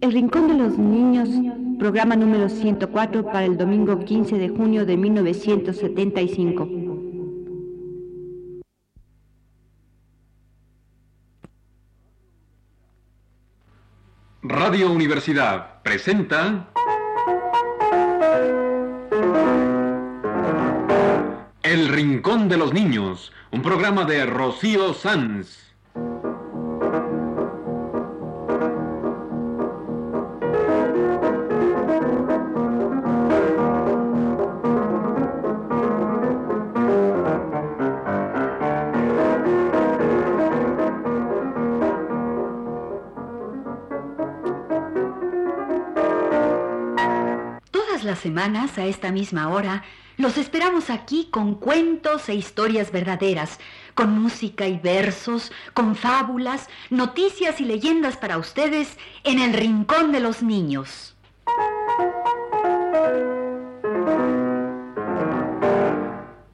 El Rincón de los Niños, programa número 104 para el domingo 15 de junio de 1975. Radio Universidad presenta El Rincón de los Niños, un programa de Rocío Sanz. Todas las semanas, a esta misma hora, los esperamos aquí con cuentos e historias verdaderas, con música y versos, con fábulas, noticias y leyendas para ustedes en el Rincón de los Niños.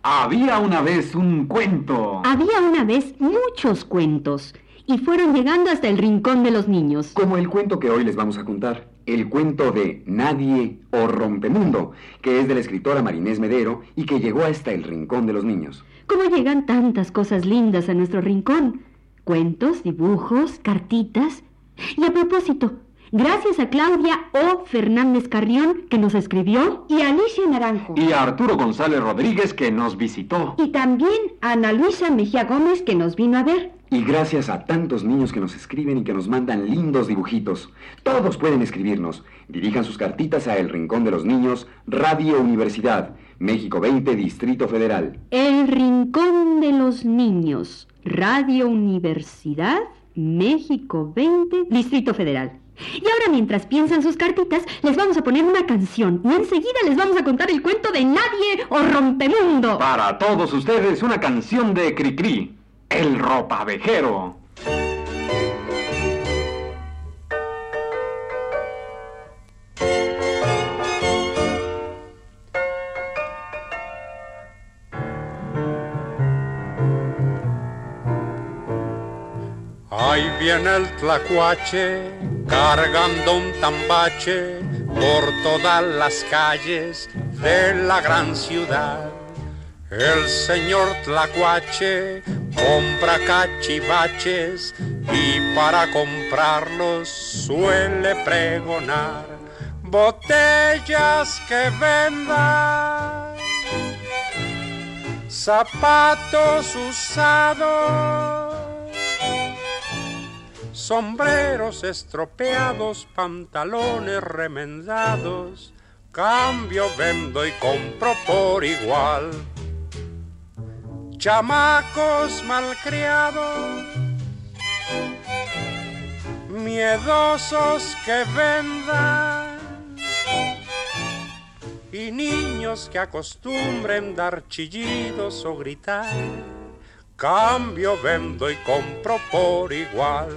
Había una vez un cuento. Había una vez muchos cuentos y fueron llegando hasta el Rincón de los Niños. Como el cuento que hoy les vamos a contar. El cuento de Nadie o Rompemundo, que es de la escritora Marinés Medero y que llegó hasta el Rincón de los Niños. ¿Cómo llegan tantas cosas lindas a nuestro rincón? Cuentos, dibujos, cartitas. Y a propósito, gracias a Claudia O. Fernández Carrión, que nos escribió, y a Alicia Naranjo. Y a Arturo González Rodríguez, que nos visitó. Y también a Ana Luisa Mejía Gómez, que nos vino a ver. Y gracias a tantos niños que nos escriben y que nos mandan lindos dibujitos. Todos pueden escribirnos. Dirijan sus cartitas a El Rincón de los Niños, Radio Universidad, México 20, Distrito Federal. El Rincón de los Niños, Radio Universidad, México 20, Distrito Federal. Y ahora mientras piensan sus cartitas, les vamos a poner una canción y enseguida les vamos a contar el cuento de Nadie o Rompemundo. Para todos ustedes, una canción de Cricri, El Ropavejero. Ahí viene el tlacuache cargando un tambache por todas las calles de la gran ciudad. El señor tlacuache compra cachivaches y para comprarlos suele pregonar botellas que vendan, zapatos usados sombreros estropeados, pantalones remendados, cambio, vendo y compro por igual. Chamacos malcriados, miedosos que vendan, y niños que acostumbren dar chillidos o gritar. Cambio, vendo y compro por igual.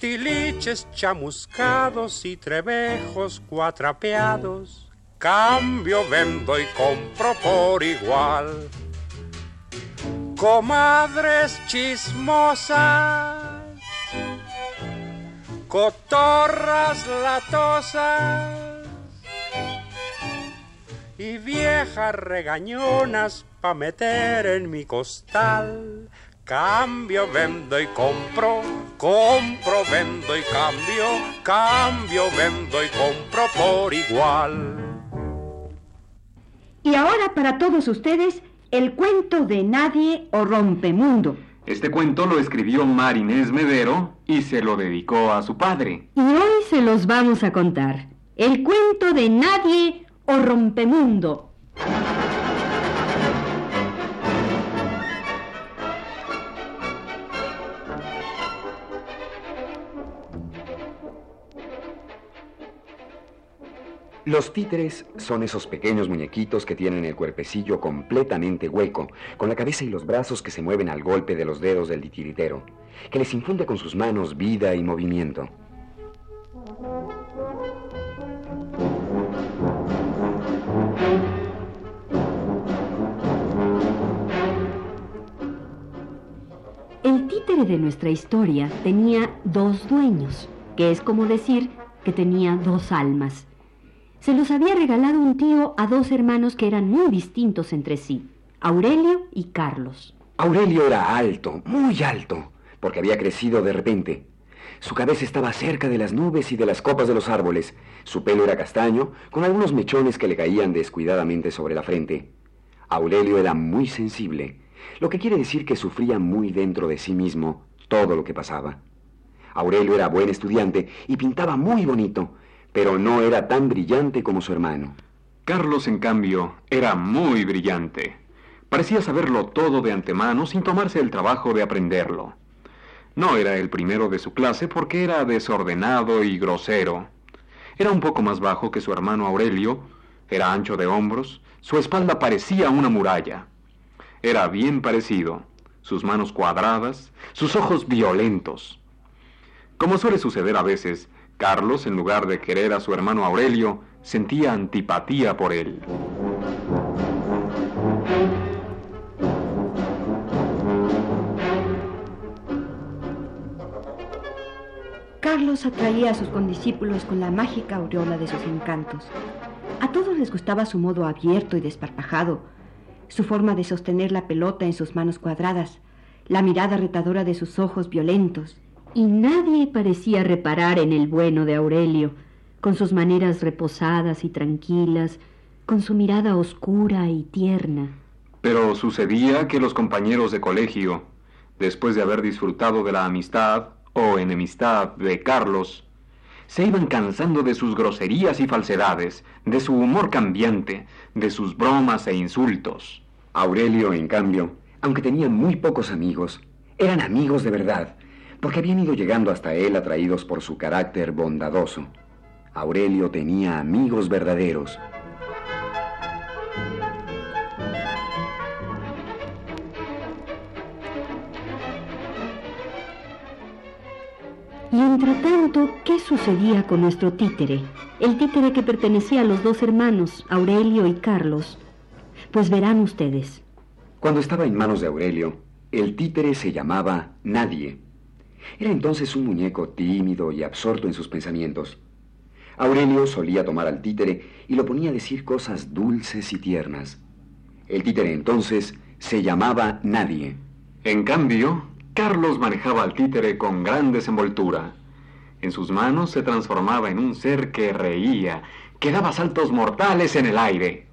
tiliches chamuscados y trebejos cuatrapeados, cambio, vendo y compro por igual. comadres chismosas, cotorras latosas y viejas regañonas pa' meter en mi costal. Cambio, vendo y compro, compro, vendo y cambio, cambio, vendo y compro por igual. Y ahora para todos ustedes, el cuento de Nadie o Rompemundo. Este cuento lo escribió Marinés Medero y se lo dedicó a su padre. Y hoy se los vamos a contar. El cuento de Nadie o Rompemundo. Los títeres son esos pequeños muñequitos que tienen el cuerpecillo completamente hueco, con la cabeza y los brazos que se mueven al golpe de los dedos del titiritero, que les infunde con sus manos vida y movimiento. El títere de nuestra historia tenía dos dueños, que es como decir que tenía dos almas. Se los había regalado un tío a dos hermanos que eran muy distintos entre sí, Aurelio y Carlos. Aurelio era alto, muy alto, porque había crecido de repente. Su cabeza estaba cerca de las nubes y de las copas de los árboles. Su pelo era castaño, con algunos mechones que le caían descuidadamente sobre la frente. Aurelio era muy sensible, lo que quiere decir que sufría muy dentro de sí mismo todo lo que pasaba. Aurelio era buen estudiante y pintaba muy bonito, pero no era tan brillante como su hermano. Carlos, en cambio, era muy brillante. Parecía saberlo todo de antemano sin tomarse el trabajo de aprenderlo. No era el primero de su clase porque era desordenado y grosero. Era un poco más bajo que su hermano Aurelio, era ancho de hombros, su espalda parecía una muralla. Era bien parecido, sus manos cuadradas, sus ojos violentos. Como suele suceder a veces, Carlos, en lugar de querer a su hermano Aurelio, sentía antipatía por él. Carlos atraía a sus condiscípulos con la mágica aureola de sus encantos. A todos les gustaba su modo abierto y desparpajado, su forma de sostener la pelota en sus manos cuadradas, la mirada retadora de sus ojos violentos. Y nadie parecía reparar en el bueno de Aurelio, con sus maneras reposadas y tranquilas, con su mirada oscura y tierna. Pero sucedía que los compañeros de colegio, después de haber disfrutado de la amistad o enemistad de Carlos, se iban cansando de sus groserías y falsedades, de su humor cambiante, de sus bromas e insultos. Aurelio, en cambio, aunque tenía muy pocos amigos, eran amigos de verdad, porque habían ido llegando hasta él atraídos por su carácter bondadoso. Aurelio tenía amigos verdaderos. Y entre tanto, ¿qué sucedía con nuestro títere? El títere que pertenecía a los dos hermanos, Aurelio y Carlos. Pues verán ustedes. Cuando estaba en manos de Aurelio, el títere se llamaba Nadie. Era entonces un muñeco tímido y absorto en sus pensamientos. Aurelio solía tomar al títere y lo ponía a decir cosas dulces y tiernas. El títere entonces se llamaba Nadie. En cambio, Carlos manejaba al títere con gran desenvoltura. En sus manos se transformaba en un ser que reía, que daba saltos mortales en el aire,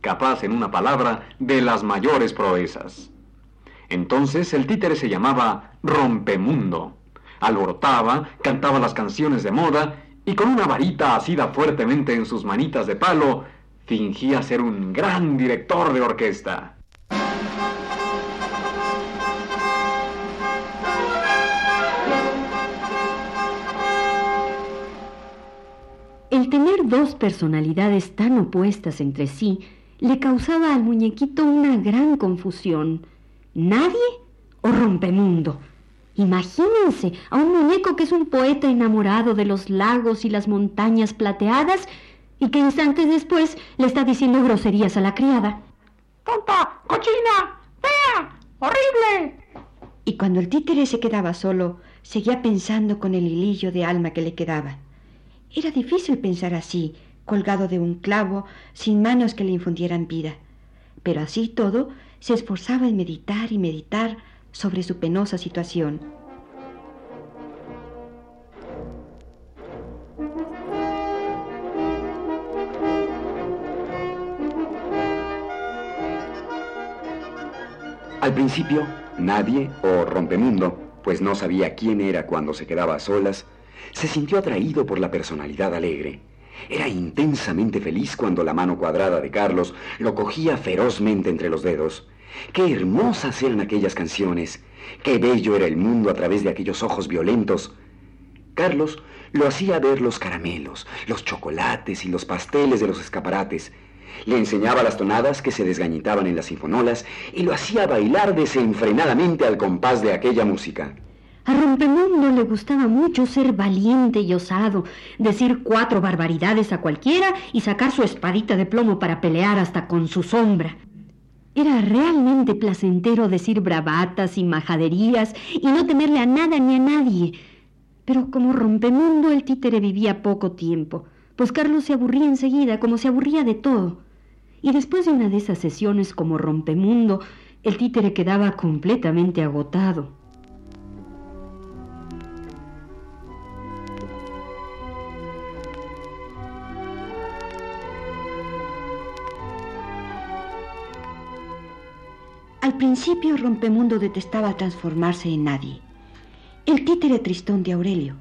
capaz, en una palabra, de las mayores proezas. Entonces el títere se llamaba Rompemundo. Alborotaba, cantaba las canciones de moda y con una varita asida fuertemente en sus manitas de palo, fingía ser un gran director de orquesta. El tener dos personalidades tan opuestas entre sí le causaba al muñequito una gran confusión. ¿Nadie o rompemundo? Imagínense a un muñeco que es un poeta enamorado de los lagos y las montañas plateadas y que instantes después le está diciendo groserías a la criada. ¡Tonta! ¡Cochina! ¡Fea! ¡Horrible! Y cuando el títere se quedaba solo, seguía pensando con el hilillo de alma que le quedaba. Era difícil pensar así, colgado de un clavo, sin manos que le infundieran vida. Pero así todo, se esforzaba en meditar y meditar sobre su penosa situación. Al principio, nadie, o rompemundo, pues no sabía quién era cuando se quedaba a solas, se sintió atraído por la personalidad alegre. Era intensamente feliz cuando la mano cuadrada de Carlos lo cogía ferozmente entre los dedos. Qué hermosas eran aquellas canciones, qué bello era el mundo a través de aquellos ojos violentos. Carlos lo hacía ver los caramelos, los chocolates y los pasteles de los escaparates, le enseñaba las tonadas que se desgañitaban en las sinfonolas y lo hacía bailar desenfrenadamente al compás de aquella música. A Rompemundo le gustaba mucho ser valiente y osado, decir cuatro barbaridades a cualquiera y sacar su espadita de plomo para pelear hasta con su sombra. Era realmente placentero decir bravatas y majaderías y no temerle a nada ni a nadie. Pero como Rompemundo el títere vivía poco tiempo, pues Carlos se aburría enseguida, como se aburría de todo. Y después de una de esas sesiones como rompemundo, el títere quedaba completamente agotado. Al principio Rompemundo detestaba transformarse en nadie. El títere tristón de Aurelio.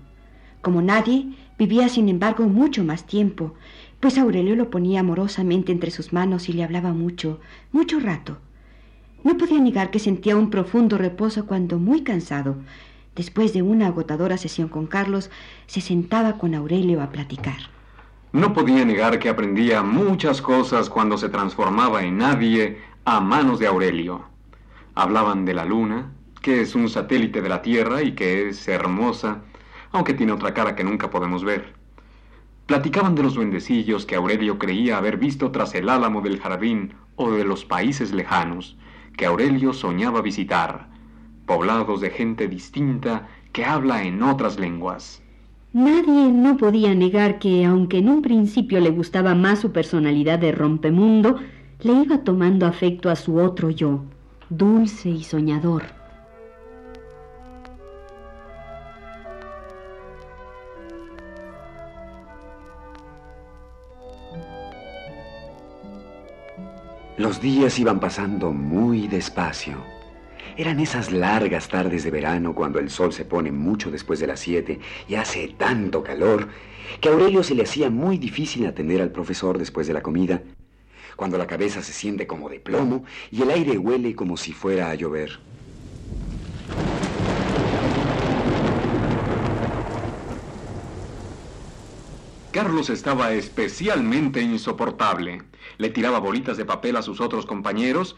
Como nadie, vivía sin embargo mucho más tiempo pues Aurelio lo ponía amorosamente entre sus manos y le hablaba mucho, mucho rato. No podía negar que sentía un profundo reposo cuando, muy cansado, después de una agotadora sesión con Carlos, se sentaba con Aurelio a platicar. No podía negar que aprendía muchas cosas cuando se transformaba en nadie a manos de Aurelio. Hablaban de la luna, que es un satélite de la Tierra y que es hermosa, aunque tiene otra cara que nunca podemos ver. Platicaban de los duendecillos que Aurelio creía haber visto tras el álamo del jardín o de los países lejanos que Aurelio soñaba visitar, poblados de gente distinta que habla en otras lenguas. Nadie no podía negar que, aunque en un principio le gustaba más su personalidad de rompemundo, le iba tomando afecto a su otro yo, dulce y soñador. Los días iban pasando muy despacio. Eran esas largas tardes de verano cuando el sol se pone mucho después de las siete y hace tanto calor que a Aurelio se le hacía muy difícil atender al profesor después de la comida, cuando la cabeza se siente como de plomo y el aire huele como si fuera a llover. Carlos estaba especialmente insoportable. Le tiraba bolitas de papel a sus otros compañeros.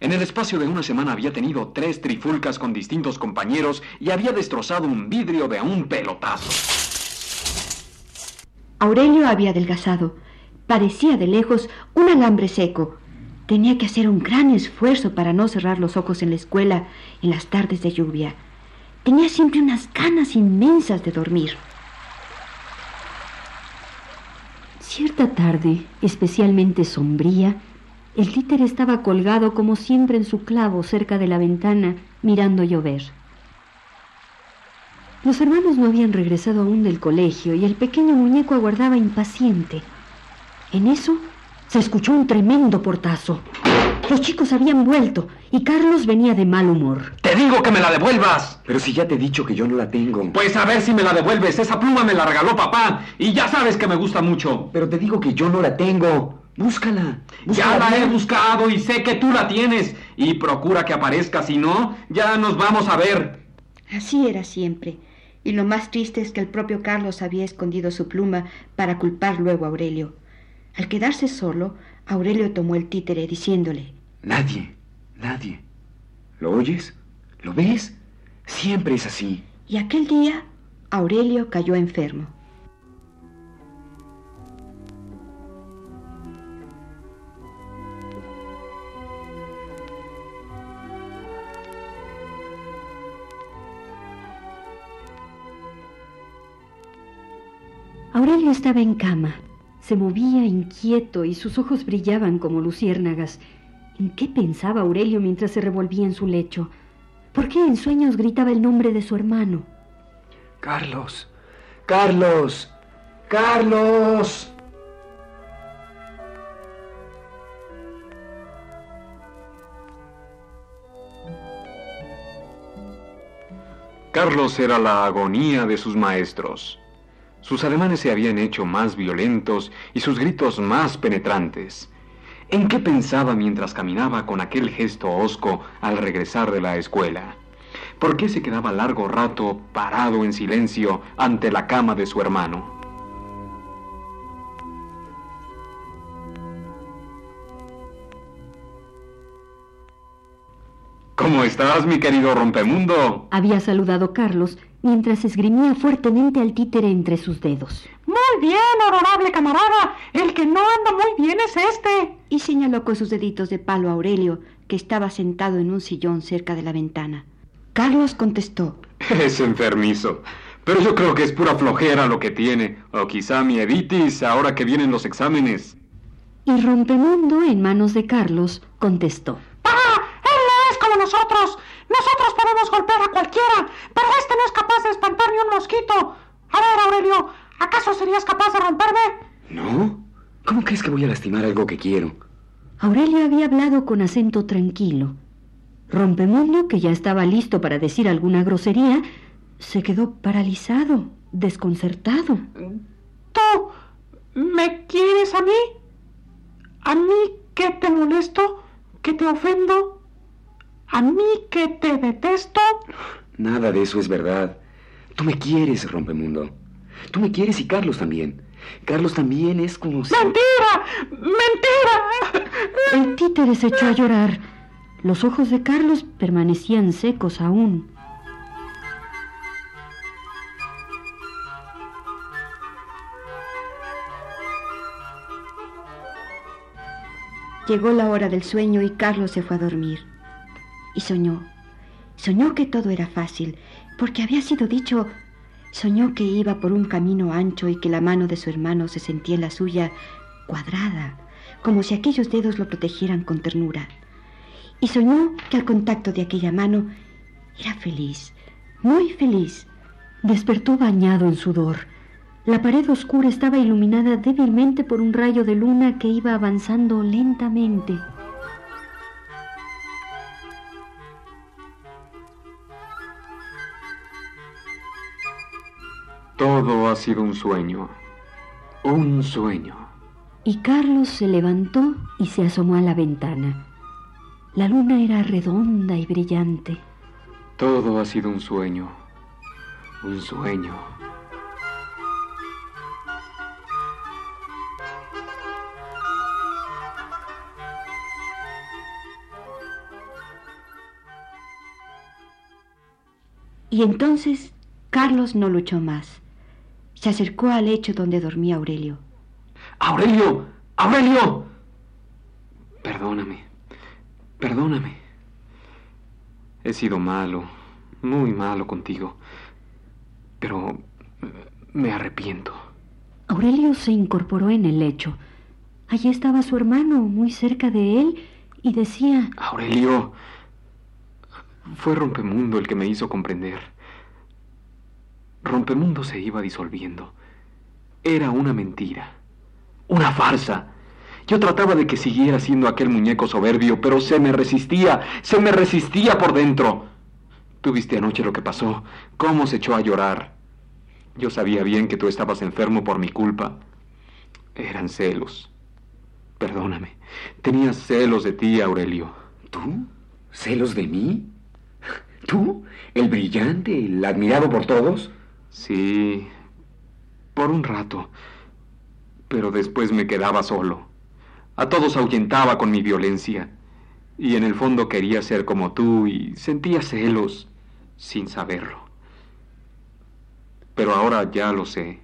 En el espacio de una semana había tenido tres trifulcas con distintos compañeros y había destrozado un vidrio de un pelotazo. Aurelio había adelgazado. Parecía de lejos un alambre seco. Tenía que hacer un gran esfuerzo para no cerrar los ojos en la escuela en las tardes de lluvia. Tenía siempre unas ganas inmensas de dormir. Cierta tarde, especialmente sombría, el títer estaba colgado como siempre en su clavo cerca de la ventana, mirando llover. Los hermanos no habían regresado aún del colegio y el pequeño muñeco aguardaba impaciente. En eso se escuchó un tremendo portazo. Los chicos habían vuelto y Carlos venía de mal humor. ¡Te digo que me la devuelvas! Pero si ya te he dicho que yo no la tengo. Pues a ver si me la devuelves. Esa pluma me la regaló papá y ya sabes que me gusta mucho. Pero te digo que yo no la tengo. Búscala. ya la he buscado y sé que tú la tienes. Y procura que aparezca, si no, ya nos vamos a ver. Así era siempre. Y lo más triste es que el propio Carlos había escondido su pluma para culpar luego a Aurelio. Al quedarse solo, Aurelio tomó el títere diciéndole, Nadie, nadie. ¿Lo oyes? ¿Lo ves? Siempre es así. Y aquel día, Aurelio cayó enfermo. Aurelio estaba en cama, se movía inquieto y sus ojos brillaban como luciérnagas. ¿En qué pensaba Aurelio mientras se revolvía en su lecho? ¿Por qué en sueños gritaba el nombre de su hermano? Carlos, Carlos, Carlos. Carlos era la agonía de sus maestros. Sus ademanes se habían hecho más violentos y sus gritos más penetrantes. ¿En qué pensaba mientras caminaba con aquel gesto hosco al regresar de la escuela? ¿Por qué se quedaba largo rato parado en silencio ante la cama de su hermano? ¿Cómo estás, mi querido rompemundo? Había saludado Carlos mientras esgrimía fuertemente al títere entre sus dedos. Muy bien, honorable camarada. El que no anda muy bien es este. Y señaló con sus deditos de palo a Aurelio, que estaba sentado en un sillón cerca de la ventana. Carlos contestó. Es enfermizo. Pero yo creo que es pura flojera lo que tiene. O quizá mi editis ahora que vienen los exámenes. Y Rompemundo, en manos de Carlos, contestó. ¡Ah! Él no es como nosotros. Nosotros podemos golpear a cualquiera, pero este no es capaz de espantar ni un mosquito. A ver, Aurelio, ¿acaso serías capaz de romperme? ¿No? ¿Cómo crees que voy a lastimar algo que quiero? Aurelio había hablado con acento tranquilo. Rompemundo, que ya estaba listo para decir alguna grosería, se quedó paralizado, desconcertado. ¿Tú me quieres a mí? ¿A mí que te molesto? ¿Que te ofendo? ¿A mí que te detesto? Nada de eso es verdad. Tú me quieres, Rompemundo. Tú me quieres y Carlos también. Carlos también es como si... ¡Mentira! ¡Mentira! El títere se echó a llorar. Los ojos de Carlos permanecían secos aún. Llegó la hora del sueño y Carlos se fue a dormir. Y soñó. Soñó que todo era fácil, porque había sido dicho... Soñó que iba por un camino ancho y que la mano de su hermano se sentía en la suya cuadrada, como si aquellos dedos lo protegieran con ternura. Y soñó que al contacto de aquella mano era feliz, muy feliz. Despertó bañado en sudor. La pared oscura estaba iluminada débilmente por un rayo de luna que iba avanzando lentamente. Todo ha sido un sueño. Un sueño. Y Carlos se levantó y se asomó a la ventana. La luna era redonda y brillante. Todo ha sido un sueño. Un sueño. Y entonces Carlos no luchó más. Se acercó al lecho donde dormía Aurelio. ¡Aurelio! ¡Aurelio! Perdóname. Perdóname. He sido malo, muy malo contigo. Pero me arrepiento. Aurelio se incorporó en el lecho. Allí estaba su hermano, muy cerca de él, y decía... Aurelio, fue Rompemundo el que me hizo comprender. Rompemundo se iba disolviendo. Era una mentira, una farsa. Yo trataba de que siguiera siendo aquel muñeco soberbio, pero se me resistía, se me resistía por dentro. Tú viste anoche lo que pasó, cómo se echó a llorar. Yo sabía bien que tú estabas enfermo por mi culpa. Eran celos. Perdóname. Tenía celos de ti, Aurelio. ¿Tú? ¿Celos de mí? ¿Tú? ¿El brillante, el admirado por todos? Sí, por un rato. Pero después me quedaba solo. A todos ahuyentaba con mi violencia. Y en el fondo quería ser como tú y sentía celos sin saberlo. Pero ahora ya lo sé.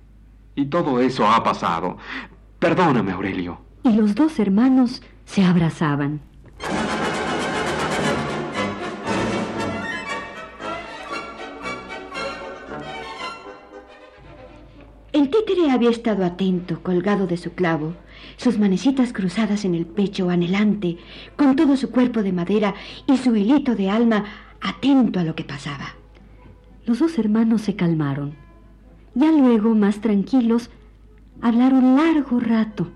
Y todo eso ha pasado. Perdóname, Aurelio. Y los dos hermanos se abrazaban. Había estado atento, colgado de su clavo, sus manecitas cruzadas en el pecho, anhelante, con todo su cuerpo de madera y su hilito de alma atento a lo que pasaba. Los dos hermanos se calmaron. Ya luego, más tranquilos, hablaron largo rato.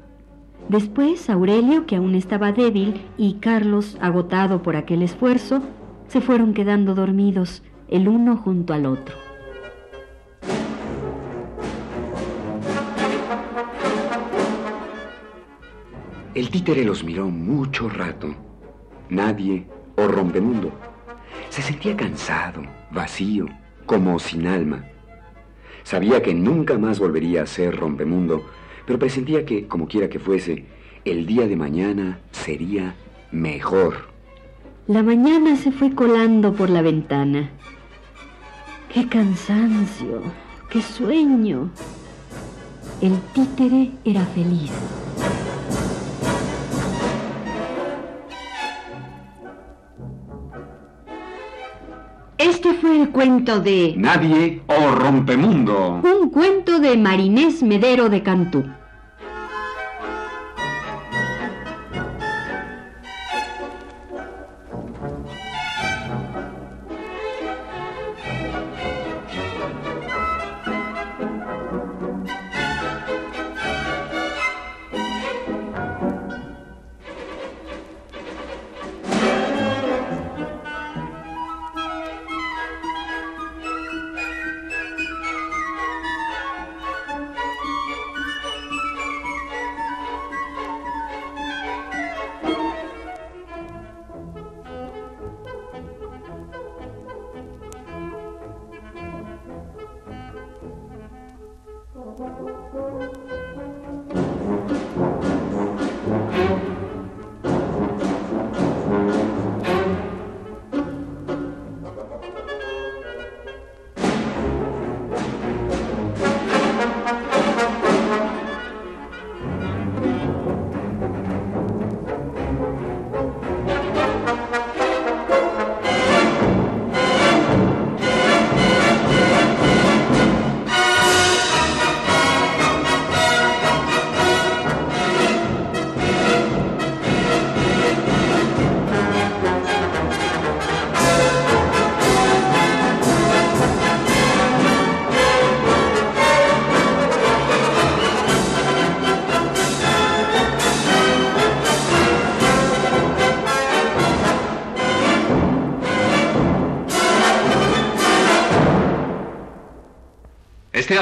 Después, Aurelio, que aún estaba débil, y Carlos, agotado por aquel esfuerzo, se fueron quedando dormidos, el uno junto al otro. El títere los miró mucho rato. Nadie, o rompemundo. Se sentía cansado, vacío, como sin alma. Sabía que nunca más volvería a ser rompemundo, pero presentía que, como quiera que fuese, el día de mañana sería mejor. La mañana se fue colando por la ventana. ¡Qué cansancio! ¡Qué sueño! El títere era feliz. Fue el cuento de Nadie o Rompemundo. Un cuento de Marinés Medero de Cantú.